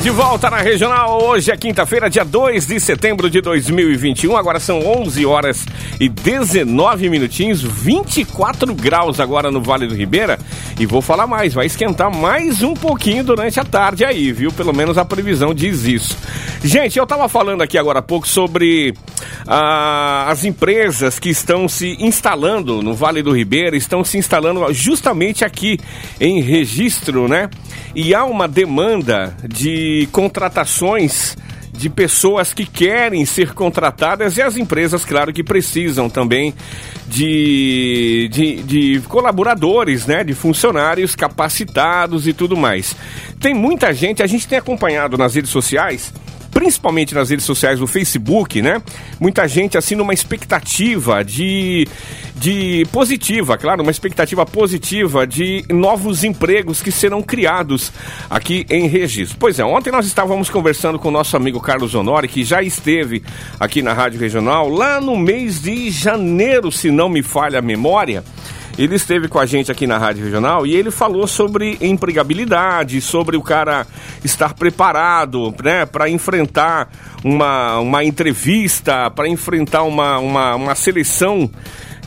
de volta na regional. Hoje é quinta-feira, dia 2 de setembro de 2021. Agora são 11 horas e 19 minutinhos, 24 graus agora no Vale do Ribeira. E vou falar mais, vai esquentar mais um pouquinho durante a tarde aí, viu? Pelo menos a previsão diz isso. Gente, eu tava falando aqui agora há pouco sobre ah, as empresas que estão se instalando no Vale do Ribeira, estão se instalando justamente aqui em registro, né? E há uma demanda de contratações de pessoas que querem ser contratadas e as empresas, claro, que precisam também de, de, de, colaboradores, né, de funcionários capacitados e tudo mais. Tem muita gente, a gente tem acompanhado nas redes sociais principalmente nas redes sociais do Facebook, né? Muita gente assim numa expectativa de, de positiva, claro, uma expectativa positiva de novos empregos que serão criados aqui em Registro. Pois é, ontem nós estávamos conversando com o nosso amigo Carlos Honori, que já esteve aqui na Rádio Regional lá no mês de janeiro, se não me falha a memória. Ele esteve com a gente aqui na Rádio Regional e ele falou sobre empregabilidade, sobre o cara estar preparado né, para enfrentar uma, uma entrevista, para enfrentar uma, uma, uma seleção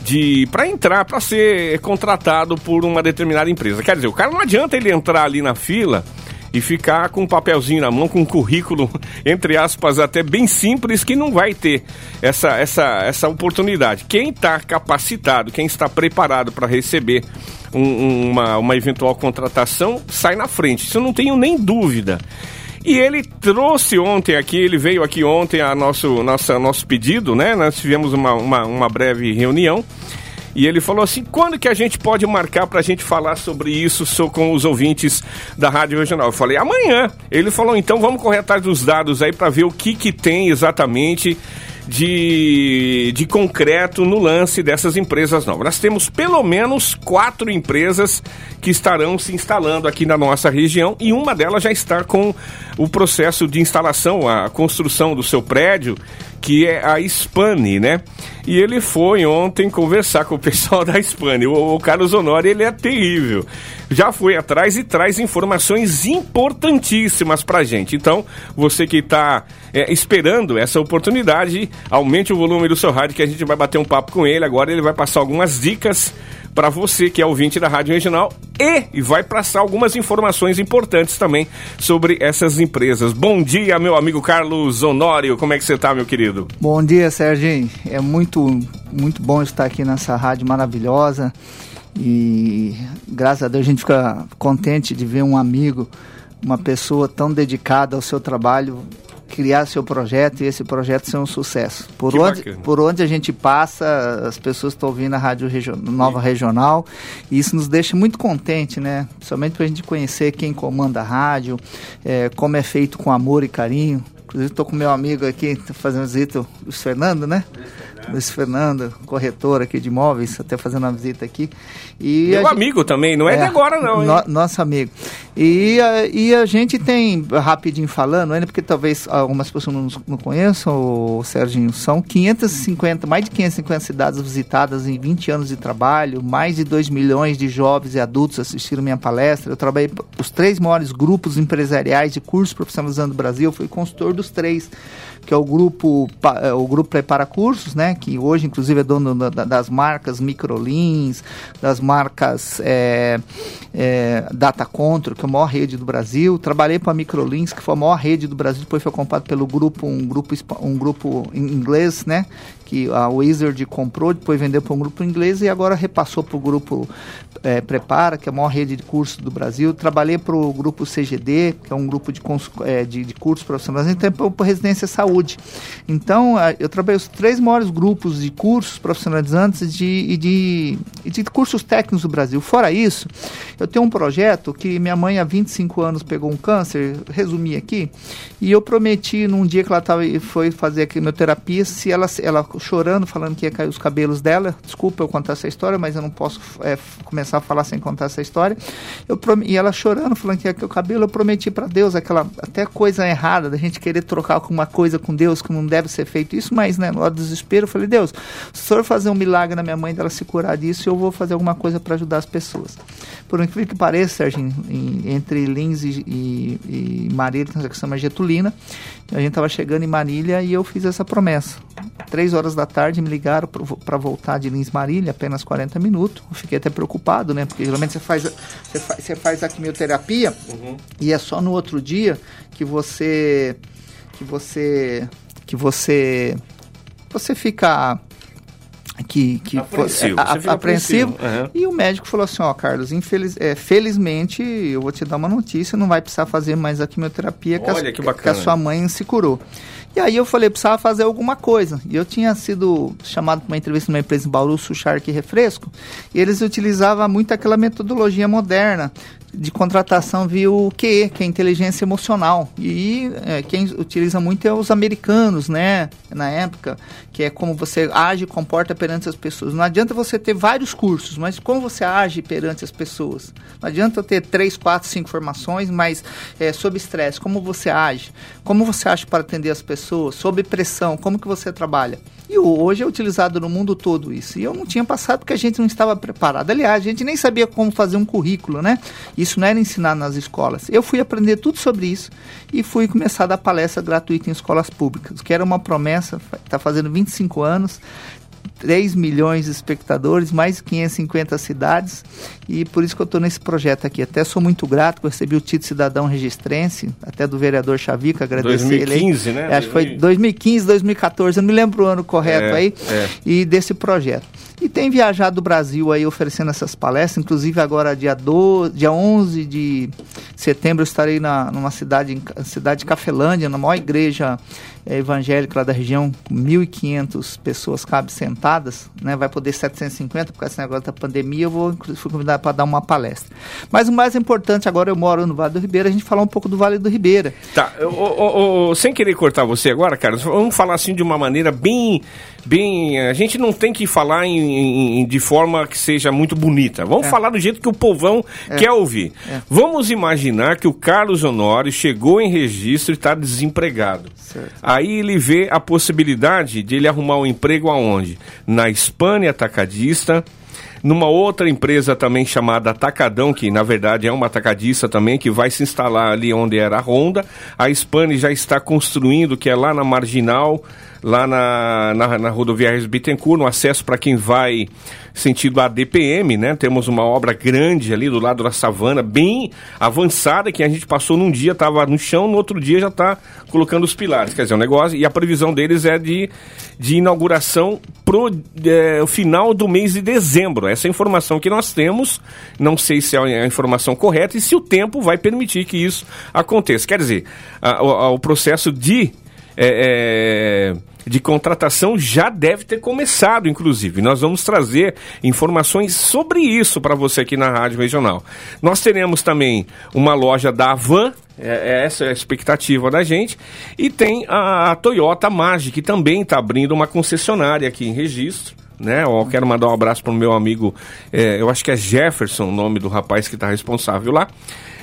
de para entrar, para ser contratado por uma determinada empresa. Quer dizer, o cara não adianta ele entrar ali na fila e ficar com um papelzinho na mão, com um currículo, entre aspas, até bem simples, que não vai ter essa, essa, essa oportunidade. Quem está capacitado, quem está preparado para receber um, uma, uma eventual contratação, sai na frente. Isso eu não tenho nem dúvida. E ele trouxe ontem aqui, ele veio aqui ontem a nosso, nossa, nosso pedido, né? Nós tivemos uma, uma, uma breve reunião e ele falou assim: quando que a gente pode marcar para a gente falar sobre isso com os ouvintes da Rádio Regional? Eu falei: amanhã. Ele falou: então vamos correr atrás dos dados aí para ver o que, que tem exatamente de, de concreto no lance dessas empresas novas. Nós temos pelo menos quatro empresas que estarão se instalando aqui na nossa região e uma delas já está com o processo de instalação, a construção do seu prédio, que é a Spani, né? E ele foi ontem conversar com o pessoal da Spani. O, o Carlos Honori, ele é terrível. Já foi atrás e traz informações importantíssimas pra gente. Então, você que está é, esperando essa oportunidade, aumente o volume do seu rádio que a gente vai bater um papo com ele. Agora ele vai passar algumas dicas para você que é ouvinte da Rádio Regional e vai passar algumas informações importantes também sobre essas empresas. Bom dia, meu amigo Carlos Honório, como é que você está, meu querido? Bom dia, Serginho. É muito, muito bom estar aqui nessa rádio maravilhosa e graças a Deus a gente fica contente de ver um amigo, uma pessoa tão dedicada ao seu trabalho criar seu projeto e esse projeto ser um sucesso. Por, onde, por onde a gente passa, as pessoas estão ouvindo a Rádio Region, Nova Sim. Regional e isso nos deixa muito contente, né? Principalmente para a gente conhecer quem comanda a rádio, é, como é feito com amor e carinho. Inclusive estou com meu amigo aqui fazendo visita, o Fernando, né? Luiz Fernando, corretor aqui de imóveis, até fazendo uma visita aqui. E Meu amigo também, não é, é, de agora não. No, nosso amigo. E, a, e a gente tem, rapidinho falando, ainda porque talvez algumas pessoas não, não conheçam, o Serginho, são 550, mais de 550 cidades visitadas em 20 anos de trabalho, mais de 2 milhões de jovens e adultos assistiram minha palestra. Eu trabalhei os três maiores grupos empresariais de cursos profissionalizando do Brasil, fui consultor dos três que é o grupo, é, o grupo Prepara Cursos, né? Que hoje, inclusive, é dono da, das marcas Microlins, das marcas é, é, Data Control, que é a maior rede do Brasil. Trabalhei para a Microlins, que foi a maior rede do Brasil, depois foi comprado pelo grupo, um grupo, um grupo inglês, né? Que a Wizard comprou, depois vendeu para um grupo inglês e agora repassou para o grupo é, Prepara, que é a maior rede de cursos do Brasil. Trabalhei para o grupo CGD, que é um grupo de, é, de, de cursos profissionais, então para Residência Saúde. Então, eu trabalhei os três maiores grupos de cursos profissionalizantes de, e de, de cursos técnicos do Brasil. Fora isso, eu tenho um projeto que minha mãe há 25 anos pegou um câncer, resumi aqui, e eu prometi num dia que ela tava, foi fazer a quimioterapia, se ela, ela chorando, falando que ia cair os cabelos dela. Desculpa eu contar essa história, mas eu não posso é, começar a falar sem contar essa história. Eu E ela chorando, falando que ia cair o cabelo. Eu prometi para Deus aquela até coisa errada da gente querer trocar alguma coisa com Deus que não deve ser feito isso, mas né, no desespero, eu falei: Deus, se o senhor fazer um milagre na minha mãe dela se curar disso, eu vou fazer alguma coisa para ajudar as pessoas. Por incrível que pareça, Serginho, em entre Lins e, e, e Marília, que chama Getulina. A gente estava chegando em Marília e eu fiz essa promessa. Três horas da tarde me ligaram para voltar de Lins Marília, apenas 40 minutos. Eu fiquei até preocupado, né? Porque geralmente você faz, você faz, você faz a quimioterapia uhum. e é só no outro dia que você que você que você você fica que, que apreensivo, a, a, apreensivo. Uhum. e o médico falou assim ó Carlos infeliz, é, felizmente eu vou te dar uma notícia não vai precisar fazer mais a quimioterapia que, Olha, a, que, que, a, sua mãe se curou e aí eu falei precisava fazer alguma coisa e eu tinha sido chamado para uma entrevista numa empresa em Bauru Shark Refresco e eles utilizavam muito aquela metodologia moderna de contratação via o QE, que é inteligência emocional. E é, quem utiliza muito é os americanos, né? Na época, que é como você age e comporta perante as pessoas. Não adianta você ter vários cursos, mas como você age perante as pessoas. Não adianta ter três, quatro, cinco formações, mas é, sob estresse, como você age, como você age para atender as pessoas, sob pressão, como que você trabalha. E hoje é utilizado no mundo todo isso. E eu não tinha passado porque a gente não estava preparado. Aliás, a gente nem sabia como fazer um currículo, né? Isso não era ensinado nas escolas. Eu fui aprender tudo sobre isso e fui começar a dar palestra gratuita em escolas públicas, que era uma promessa, está fazendo 25 anos, 3 milhões de espectadores, mais de 550 cidades, e por isso que eu estou nesse projeto aqui. Até sou muito grato, recebi o título cidadão registrense, até do vereador Chavica, agradecer 2015, ele. né? É, acho que foi 2015, 2014, eu não me lembro o ano correto é, aí, é. e desse projeto. E tem viajado o Brasil aí oferecendo essas palestras, inclusive agora dia, do, dia 11 de setembro eu estarei na, numa cidade, cidade de Cafelândia, na maior igreja é, evangélica lá da região, com 1.500 pessoas cabe sentadas, né? vai poder 750 por causa desse negócio da pandemia, eu vou fui convidado para dar uma palestra. Mas o mais importante, agora eu moro no Vale do Ribeira, a gente falar um pouco do Vale do Ribeira. Tá, sem querer cortar você agora, Carlos, vamos falar assim de uma maneira bem, bem, a gente não tem que falar em, em de forma que seja muito bonita, vamos é. falar do jeito que o povão é. quer ouvir. É. Vamos imaginar que o Carlos Honório chegou em registro e está desempregado. Certo. Aí ele vê a possibilidade de ele arrumar um emprego aonde? Na Espanha atacadista, numa outra empresa também chamada Atacadão, que na verdade é uma atacadista também, que vai se instalar ali onde era a Honda. A Spani já está construindo, que é lá na Marginal, lá na, na, na rodoviária Bittencourt, no acesso para quem vai sentido ADPM, né? Temos uma obra grande ali do lado da savana, bem avançada, que a gente passou num dia, estava no chão, no outro dia já está colocando os pilares. Quer dizer, o um negócio, e a previsão deles é de, de inauguração pro é, final do mês de dezembro. Essa é a informação que nós temos, não sei se é a informação correta e se o tempo vai permitir que isso aconteça. Quer dizer, a, a, o processo de é, é, de contratação já deve ter começado, inclusive. Nós vamos trazer informações sobre isso para você aqui na Rádio Regional. Nós teremos também uma loja da Avan, é, é essa é a expectativa da gente, e tem a, a Toyota Magic, que também está abrindo uma concessionária aqui em registro. Né? Eu quero mandar um abraço para o meu amigo, é, eu acho que é Jefferson o nome do rapaz que está responsável lá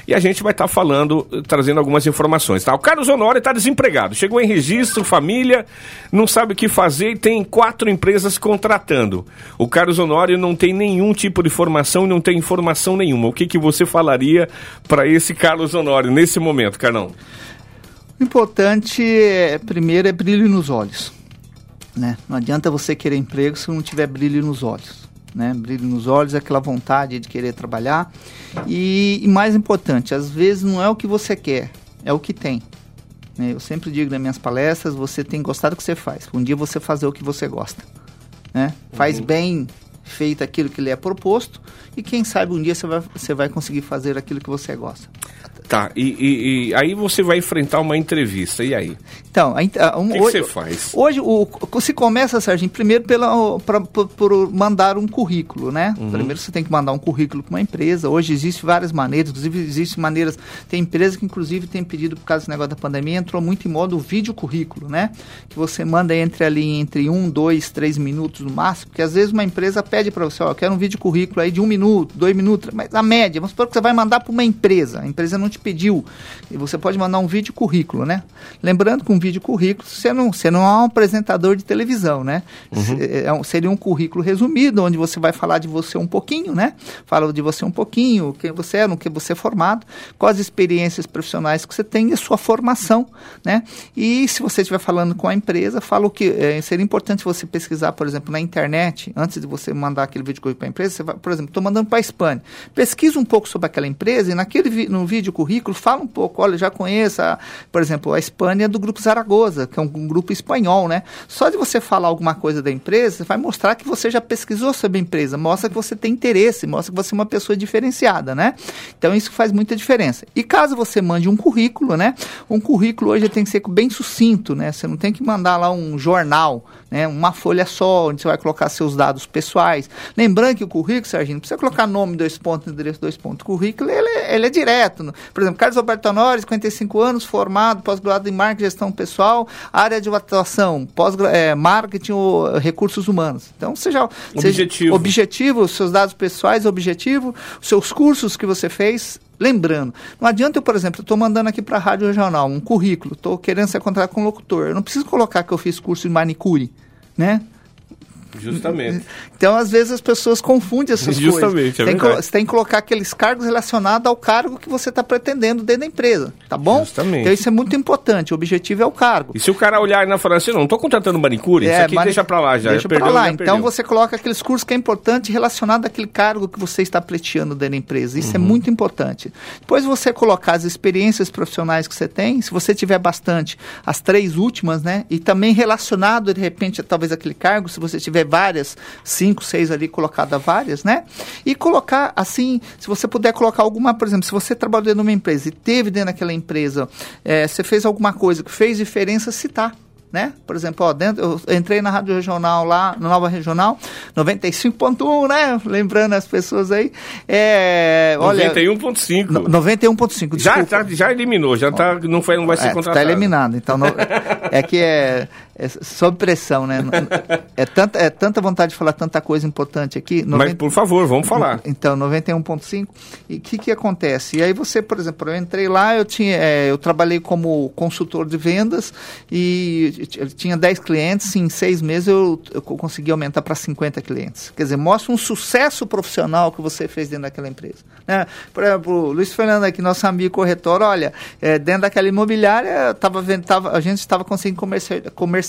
e a gente vai estar tá falando, trazendo algumas informações. Tá? O Carlos Honório está desempregado, chegou em registro, família, não sabe o que fazer e tem quatro empresas contratando. O Carlos Honório não tem nenhum tipo de formação e não tem informação nenhuma. O que, que você falaria para esse Carlos Honório nesse momento, Carlão? O importante, é, primeiro, é brilho nos olhos. Né? Não adianta você querer emprego se não tiver brilho nos olhos né? Brilho nos olhos, aquela vontade de querer trabalhar. E, e, mais importante, às vezes não é o que você quer, é o que tem. Né? Eu sempre digo nas minhas palestras, você tem gostado do que você faz. Um dia você fazer o que você gosta. Né? Faz uhum. bem feito aquilo que lhe é proposto e quem sabe um dia você vai, você vai conseguir fazer aquilo que você gosta. Tá, e, e, e, aí você vai enfrentar uma entrevista, e aí? Então, a, um, o que, hoje, que, você faz? Hoje o, se começa, Serginho, primeiro pela, pra, por, por mandar um currículo, né? Uhum. Primeiro você tem que mandar um currículo para uma empresa. Hoje existem várias maneiras, inclusive existem maneiras, tem empresas que inclusive tem pedido, por causa desse negócio da pandemia, entrou muito em modo vídeo currículo, né? Que você manda entre ali, entre um, dois, três minutos no máximo, porque às vezes uma empresa pede para você, ó, eu quero um vídeo currículo aí de um minuto, dois minutos, mas a média, vamos supor que você vai mandar para uma empresa, a empresa empresa não te pediu. E você pode mandar um vídeo currículo, né? Lembrando que um vídeo currículo, você não, você não é um apresentador de televisão, né? Uhum. É um, seria um currículo resumido, onde você vai falar de você um pouquinho, né? Fala de você um pouquinho, quem você é, no que você é formado, quais experiências profissionais que você tem e a sua formação, né? E se você estiver falando com a empresa, fala o que é, seria importante você pesquisar, por exemplo, na internet, antes de você mandar aquele vídeo currículo para a empresa, vai, por exemplo, estou mandando para a Espanha. Pesquisa um pouco sobre aquela empresa e naquele no vídeo currículo fala um pouco, olha, já conheço, a, por exemplo, a Espanha do grupo Zaragoza, que é um, um, grupo espanhol, né? Só de você falar alguma coisa da empresa, vai mostrar que você já pesquisou sobre a empresa, mostra que você tem interesse, mostra que você é uma pessoa diferenciada, né? Então isso faz muita diferença. E caso você mande um currículo, né? Um currículo hoje tem que ser bem sucinto, né? Você não tem que mandar lá um jornal, né? Uma folha só, onde você vai colocar seus dados pessoais. Lembrando que o currículo, Serginho, precisa colocar nome, dois pontos, endereço, dois pontos. O currículo, ele, é, ele é direto. Por exemplo, Carlos Roberto Honores, 55 anos, formado, pós-graduado em marketing gestão pessoal, área de atuação, pós é, marketing ou recursos humanos. Então, seja... Objetivo. Seja, objetivo, seus dados pessoais, objetivo, seus cursos que você fez, Lembrando, não adianta eu, por exemplo, estou mandando aqui para a Rádio Regional um currículo, estou querendo ser contratado com locutor. Eu não preciso colocar que eu fiz curso de manicure, né? Justamente. Então, às vezes, as pessoas confundem essas Justamente, coisas. É tem você tem que colocar aqueles cargos relacionados ao cargo que você está pretendendo dentro da empresa, tá bom? Justamente. Então, isso é muito importante. O objetivo é o cargo. E se o cara olhar na falar assim, não, estou contratando manicure, é, isso aqui mani... deixa para lá já. Deixa para lá. Então, você coloca aqueles cursos que é importante relacionado àquele cargo que você está pleiteando dentro da empresa. Isso é uhum. é muito importante. Depois, você colocar as experiências profissionais que você tem, se você tiver bastante, as três últimas, né? E também relacionado, de repente, talvez aquele cargo, se você tiver várias, cinco, seis ali colocadas várias, né? E colocar assim, se você puder colocar alguma, por exemplo, se você trabalhou dentro de uma empresa e teve dentro daquela empresa, é, você fez alguma coisa que fez diferença, citar né? Por exemplo, ó, dentro, eu entrei na Rádio Regional lá, na Nova Regional, 95.1, né? Lembrando as pessoas aí. É, olha 91.5. 91.5, já, já, já eliminou, já tá, não, foi, não vai ser é, contratado. Está eliminado, então não, é que é, é sob pressão, né? É tanta, é tanta vontade de falar tanta coisa importante aqui. 90, Mas, por favor, vamos falar. Então, 91.5. E o que que acontece? E aí você, por exemplo, eu entrei lá, eu, tinha, é, eu trabalhei como consultor de vendas e eu tinha 10 clientes, em seis meses eu, eu consegui aumentar para 50 clientes. Quer dizer, mostra um sucesso profissional que você fez dentro daquela empresa. Né? Por exemplo, o Luiz Fernando aqui, nosso amigo corretor, olha, é, dentro daquela imobiliária, tava tava, a gente estava conseguindo comercializar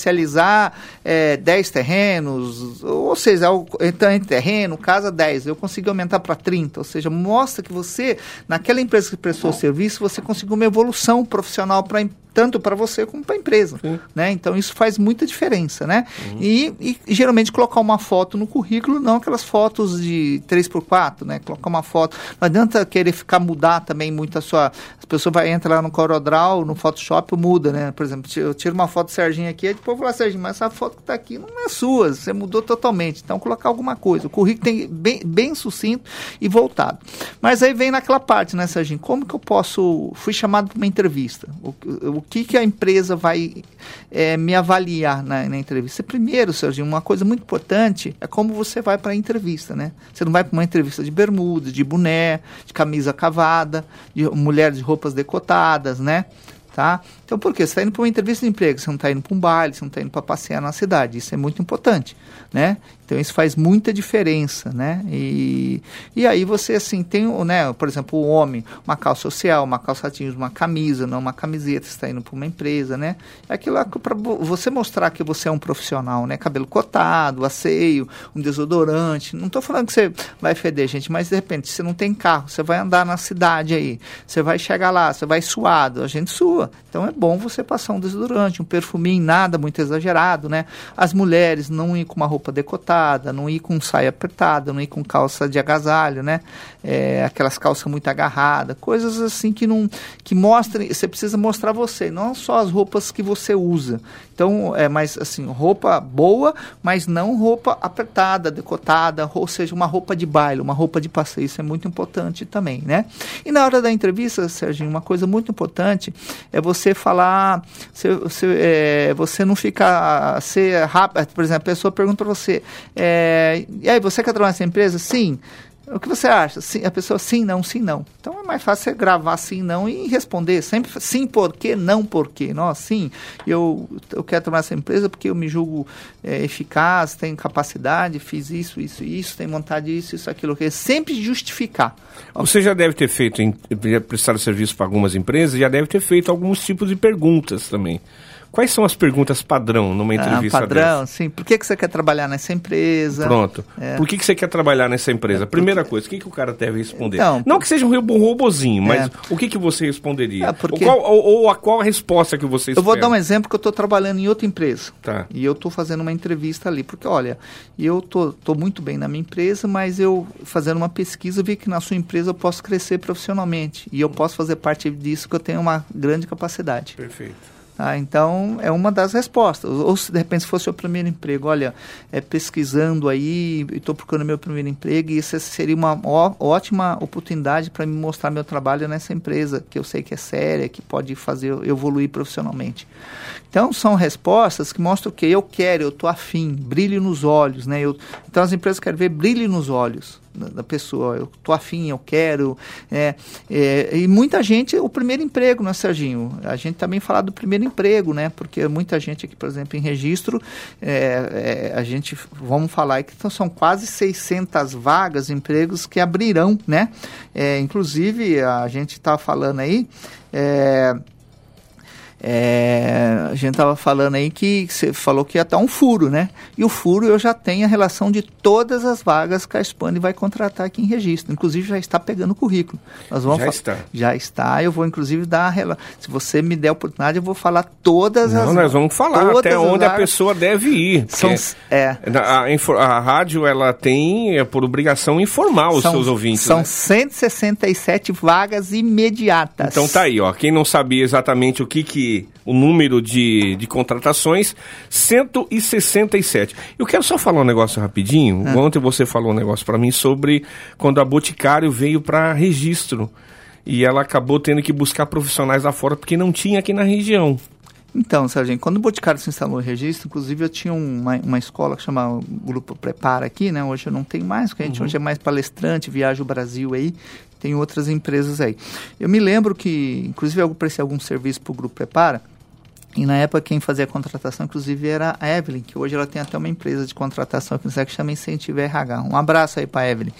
é, 10 terrenos, ou seja, então, em terreno, casa 10, eu consegui aumentar para 30, ou seja, mostra que você, naquela empresa que prestou serviço, você conseguiu uma evolução profissional para tanto para você como para a empresa, né? Então isso faz muita diferença, né? Uhum. E, e, geralmente colocar uma foto no currículo, não aquelas fotos de 3x4, né? Colocar uma foto, não adianta querer ficar mudar também muito a sua, as pessoas vai entrar lá no CorelDRAW, no Photoshop, muda, né? Por exemplo, eu tiro uma foto do Serginho aqui, depois vou falar, Serginho, mas essa foto que está aqui não é sua, você mudou totalmente. Então colocar alguma coisa, o currículo tem bem, bem sucinto e voltado. Mas aí vem naquela parte, né, Serginho? Como que eu posso, fui chamado para uma entrevista, o, o que, que a empresa vai é, me avaliar na, na, entrevista? Primeiro, Serginho, uma coisa muito importante é como você vai para a entrevista, né? Você não vai para uma entrevista de bermuda, de boné, de camisa cavada, de mulher de roupas decotadas, né? Tá? Então, por quê? Você está indo para uma entrevista de emprego, você não está indo para um baile, você não está indo para passear na cidade. Isso é muito importante, né? Então isso faz muita diferença, né? E, e aí você assim tem, né, por exemplo, o homem, uma calça social, uma calça jeans, uma camisa, não uma camiseta, está indo para uma empresa, né? É aquilo para você mostrar que você é um profissional, né? Cabelo cotado, asseio, um desodorante. Não estou falando que você vai feder, gente, mas de repente você não tem carro, você vai andar na cidade aí, você vai chegar lá, você vai suado, a gente sua. Então é bom você passar um desodorante, um perfuminho, nada muito exagerado, né? As mulheres não ir com uma roupa decotada apertada, não ir com saia apertada, não ir com calça de agasalho, né? É, aquelas calças muito agarradas, coisas assim que não que mostrem, você precisa mostrar você, não só as roupas que você usa. Então, é mais assim, roupa boa, mas não roupa apertada, decotada, ou seja, uma roupa de baile, uma roupa de passeio, isso é muito importante também, né? E na hora da entrevista, Serginho, uma coisa muito importante é você falar, você, você, é, você não ficar ser rápido, por exemplo, a pessoa pergunta para você, é, e aí, você quer trabalhar nessa empresa? Sim. O que você acha? Sim, a pessoa sim, não, sim, não. Então é mais fácil você gravar sim, não e responder. Sempre sim, por quê, não, por quê. Nossa, sim, eu, eu quero trabalhar nessa empresa porque eu me julgo é, eficaz, tenho capacidade, fiz isso, isso, isso, tenho vontade disso, isso, aquilo. Que sempre justificar. Você já deve ter feito, prestado serviço para algumas empresas, já deve ter feito alguns tipos de perguntas também. Quais são as perguntas padrão numa ah, entrevista ah, padrão, dessa? sim. Por que, que você quer trabalhar nessa empresa? Pronto. É. Por que, que você quer trabalhar nessa empresa? É porque... Primeira coisa, o que, que o cara deve responder? Então, Não que seja um robozinho, mas é. o que, que você responderia? É porque... ou, qual, ou, ou, a qual a resposta que você espera? Eu vou dar um exemplo que eu estou trabalhando em outra empresa. Tá. E eu estou fazendo uma entrevista ali. Porque, olha, eu tô, tô muito bem na minha empresa, mas eu, fazendo uma pesquisa, vi que na sua empresa eu posso crescer profissionalmente. E eu posso fazer parte disso, que eu tenho uma grande capacidade. Perfeito. Ah, então, é uma das respostas. Ou se de repente fosse o primeiro emprego, olha, é, pesquisando aí, estou procurando meu primeiro emprego, e isso seria uma ó, ótima oportunidade para me mostrar meu trabalho nessa empresa, que eu sei que é séria, que pode fazer eu evoluir profissionalmente. Então, são respostas que mostram o que eu quero, eu estou afim, brilho nos olhos. Né? Eu, então, as empresas querem ver brilho nos olhos da, pessoa. Eu tô afim, eu quero. É, é, e muita gente, o primeiro emprego, né, Serginho? A gente também fala do primeiro emprego, né? Porque muita gente aqui, por exemplo, em registro, é, é a gente, vamos falar que então, são quase 600 vagas, empregos que abrirão, né? É, inclusive, a gente está falando aí. É, a gente estava falando aí que você falou que ia estar um furo, né? E o furo eu já tenho a relação de todas as vagas que a Spani vai contratar aqui em registro. Inclusive já está pegando o currículo. Nós vamos já está. Já está. Eu vou inclusive dar a relação. Se você me der a oportunidade, eu vou falar todas Não, as. Nós vamos falar até onde vagas. a pessoa deve ir. São, é. A, a, a, rádio ela tem é, por obrigação informar os são, seus ouvintes. São né? 167 vagas imediatas. Então tá aí, ó. Quem não sabia exatamente o que que o número de, de contratações, 167. Eu quero só falar um negócio rapidinho. É. Ontem você falou um negócio para mim sobre quando a Boticário veio para registro. E ela acabou tendo que buscar profissionais lá fora porque não tinha aqui na região. Então, Sargento, quando o Boticário se instalou no registro, inclusive eu tinha uma, uma escola que chama Grupo Prepara aqui, né? Hoje eu não tenho mais, porque a gente uhum. hoje é mais palestrante, viaja o Brasil aí, tem outras empresas aí. Eu me lembro que, inclusive eu prestei algum serviço para o Grupo Prepara, e na época quem fazia a contratação, inclusive, era a Evelyn, que hoje ela tem até uma empresa de contratação aqui no que chama Incentiva RH. Um abraço aí para Evelyn.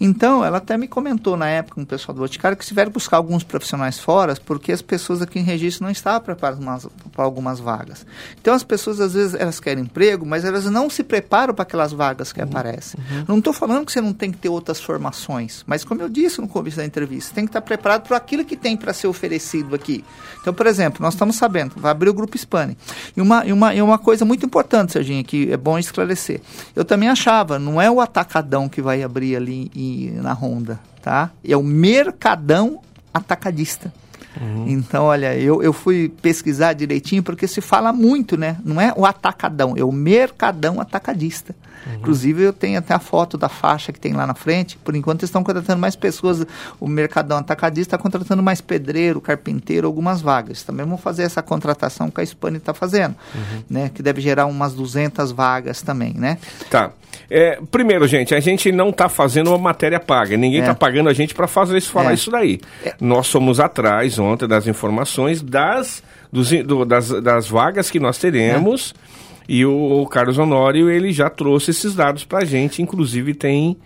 Então, ela até me comentou na época com o pessoal do Boticário que tiveram que buscar alguns profissionais fora, porque as pessoas aqui em registro não estavam preparadas para algumas vagas. Então, as pessoas, às vezes, elas querem emprego, mas elas não se preparam para aquelas vagas que uhum. aparecem. Uhum. Não estou falando que você não tem que ter outras formações, mas como eu disse no começo da entrevista, você tem que estar preparado para aquilo que tem para ser oferecido aqui. Então, por exemplo, nós estamos sabendo, vai abrir o Grupo Hispânia. E uma, e, uma, e uma coisa muito importante, Serginho, que é bom esclarecer. Eu também achava, não é o atacadão que vai abrir ali e, na Honda, tá? É o mercadão atacadista. Uhum. Então, olha, eu, eu fui pesquisar direitinho porque se fala muito, né? Não é o atacadão, é o mercadão atacadista. Uhum. Inclusive, eu tenho até a foto da faixa que tem lá na frente. Por enquanto, estão contratando mais pessoas. O Mercadão Atacadista está contratando mais pedreiro, carpinteiro, algumas vagas. Também vamos fazer essa contratação que a Spani está fazendo, uhum. né? Que deve gerar umas 200 vagas também, né? Tá. É, primeiro, gente, a gente não está fazendo uma matéria paga. Ninguém está é. pagando a gente para fazer isso, falar é. isso daí. É. Nós somos atrás ontem das informações das, dos, do, das, das vagas que nós teremos. É. E o, Carlos Honório, ele já trouxe esses dados para a gente, inclusive tem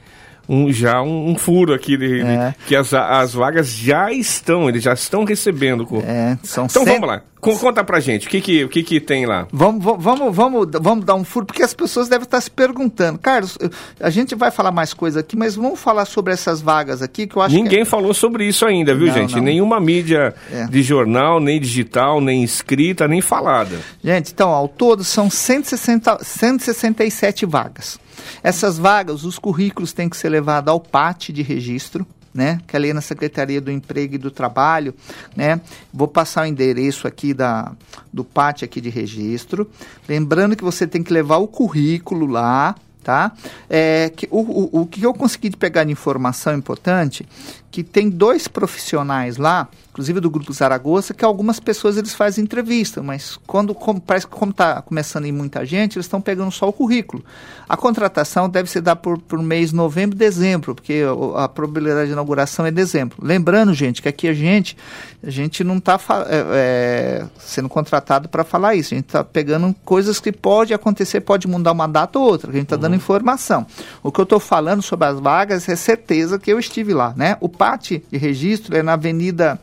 um, já um, um, furo aqui de, é. de, que as, as vagas já estão, eles já estão recebendo. É, são então vamos lá, conta pra gente, o que que, o que, que tem lá? Vamos, vamos, vamos, vamos dar um furo, porque as pessoas devem estar se perguntando. Carlos, a gente vai falar mais coisa aqui, mas vamos falar sobre essas vagas aqui que eu acho Ninguém que... É- falou sobre isso ainda, viu, não, gente? Não. Nenhuma mídia é. de jornal, nem digital, nem escrita, nem falada. Gente, então, ao todo são 160, 167 vagas. Essas vagas, os currículos têm que ser levados ao PAT de registro, né, que é ali na Secretaria do Emprego e do Trabalho, né, vou passar o endereço aqui da, do PAT aqui de registro, lembrando que você tem que levar o currículo lá, tá? É, que, o, o, o que eu consegui pegar de informação importante, que tem dois profissionais lá, inclusive do Grupo Zaragoza, que algumas pessoas eles fazem entrevista, mas quando como, parece que como está começando a ir muita gente, eles estão pegando só o currículo. A contratação deve ser dada por, por mês novembro e dezembro, porque a probabilidade de inauguração é dezembro. Lembrando, gente, que aqui a gente, a gente não está é, é, sendo contratado para falar isso, a gente está pegando coisas que pode acontecer, pode mudar uma data ou outra, a gente está uhum. dando informação. O que eu estou falando sobre as vagas é certeza que eu estive lá, né? O PAT de registro é na Avenida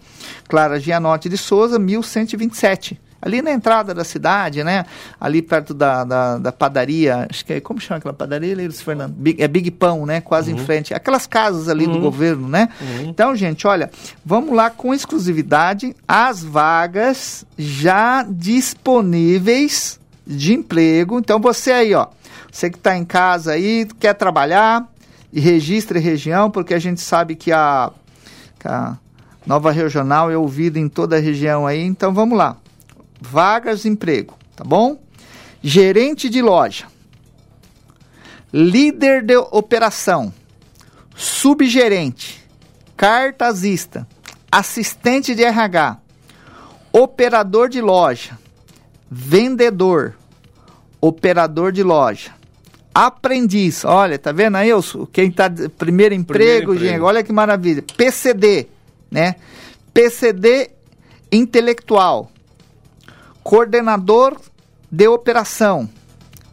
Clara Gianotti de Souza, 1127 ali na entrada da cidade, né? Ali perto da, da, da padaria, acho que é, como chama aquela padaria, Leiros Fernando? Big, é Big Pão, né? Quase uhum. em frente. Aquelas casas ali uhum. do governo, né? Uhum. Então, gente, olha, vamos lá com exclusividade as vagas já disponíveis de emprego. Então, você aí, ó, você que está em casa aí, quer trabalhar, e registre região, porque a gente sabe que a, que a nova regional é ouvida em toda a região aí. Então vamos lá. Vagas de emprego, tá bom? Gerente de loja, líder de operação, subgerente, cartazista, assistente de RH, operador de loja, vendedor, operador de loja, aprendiz. Olha, tá vendo aí quem tá primeiro emprego, primeiro gente, olha que maravilha. PCD, né? PCD intelectual. Coordenador de operação,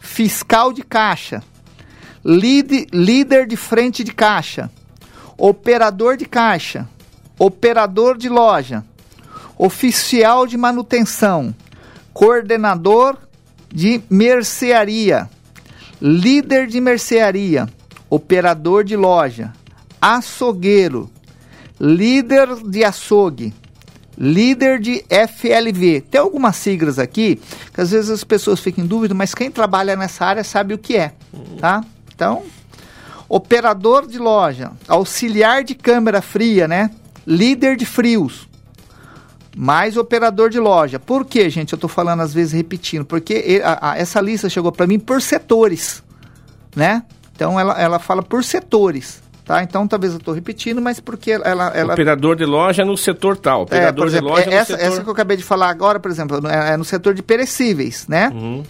fiscal de caixa, lead, líder de frente de caixa, operador de caixa, operador de loja, oficial de manutenção, coordenador de mercearia líder de mercearia, operador de loja, açougueiro, líder de açougue, líder de FLV. Tem algumas siglas aqui que às vezes as pessoas ficam em dúvida, mas quem trabalha nessa área sabe o que é, tá? Então, operador de loja, auxiliar de câmera fria, né? Líder de frios, mais operador de loja. Por que, gente? Eu estou falando às vezes repetindo, porque a, a, essa lista chegou para mim por setores, né? Então ela, ela fala por setores. Tá? Então talvez eu estou repetindo, mas porque ela, ela... Operador de loja no setor tal. É, operador é, exemplo, de loja essa, setor... essa que eu acabei de falar agora, por exemplo, é, é no setor de perecíveis, né? Uhum.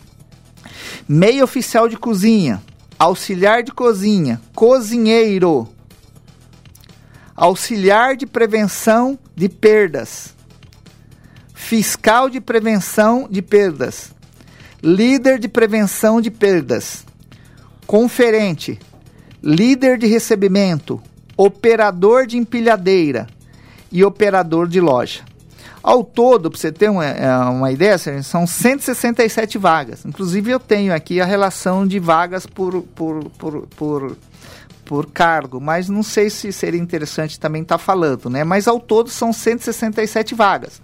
Meio oficial de cozinha, auxiliar de cozinha, cozinheiro, auxiliar de prevenção de perdas, fiscal de prevenção de perdas, líder de prevenção de perdas, conferente, líder de recebimento, operador de empilhadeira. E operador de loja. Ao todo, para você ter uma, é, uma ideia, são 167 vagas. Inclusive, eu tenho aqui a relação de vagas por, por, por, por por cargo, mas não sei se seria interessante também estar tá falando, né? Mas ao todo são 167 vagas.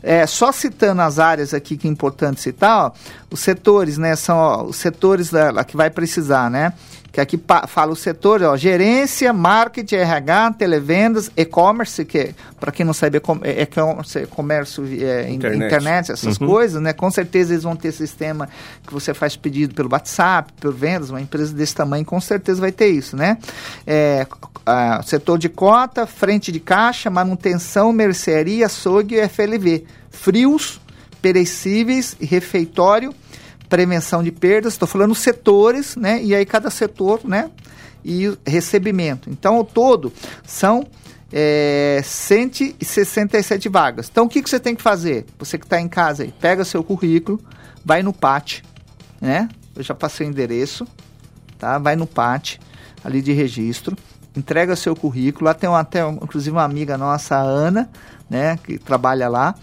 É, só citando as áreas aqui que é importante citar, ó, os setores, né? São ó, os setores da, que vai precisar, né? Que aqui fala o setor, ó, gerência, marketing, RH, televendas, e-commerce, que para quem não sabe é, é comércio é, internet. internet. essas uhum. coisas, né? Com certeza eles vão ter sistema que você faz pedido pelo WhatsApp, por vendas, uma empresa desse tamanho com certeza vai ter isso, né? É, a, setor de cota, frente de caixa, manutenção, mercearia, açougue e FLV. Frios, perecíveis refeitório, prevenção de perdas, estou falando setores, né? E aí cada setor, né? E recebimento. Então, ao todo, são é, 167 vagas. Então, o que, que você tem que fazer? Você que está em casa aí, pega seu currículo, vai no PAT, né? Eu já passei o endereço, tá? Vai no PAT, ali de registro, entrega seu currículo. Lá tem até, inclusive, uma amiga nossa, a Ana, né? Que trabalha lá.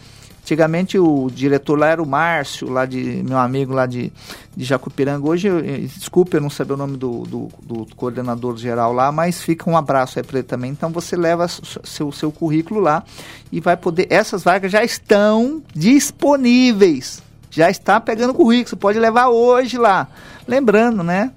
Antigamente o diretor lá era o Márcio, lá de meu amigo lá de, de Jacupiranga. Hoje, eu, desculpe eu não saber o nome do, do, do, coordenador geral lá, mas fica um abraço aí para ele também. Então você leva seu, seu currículo lá e vai poder. Essas vagas já estão disponíveis. Já está pegando currículo. Você pode levar hoje lá. Lembrando, né?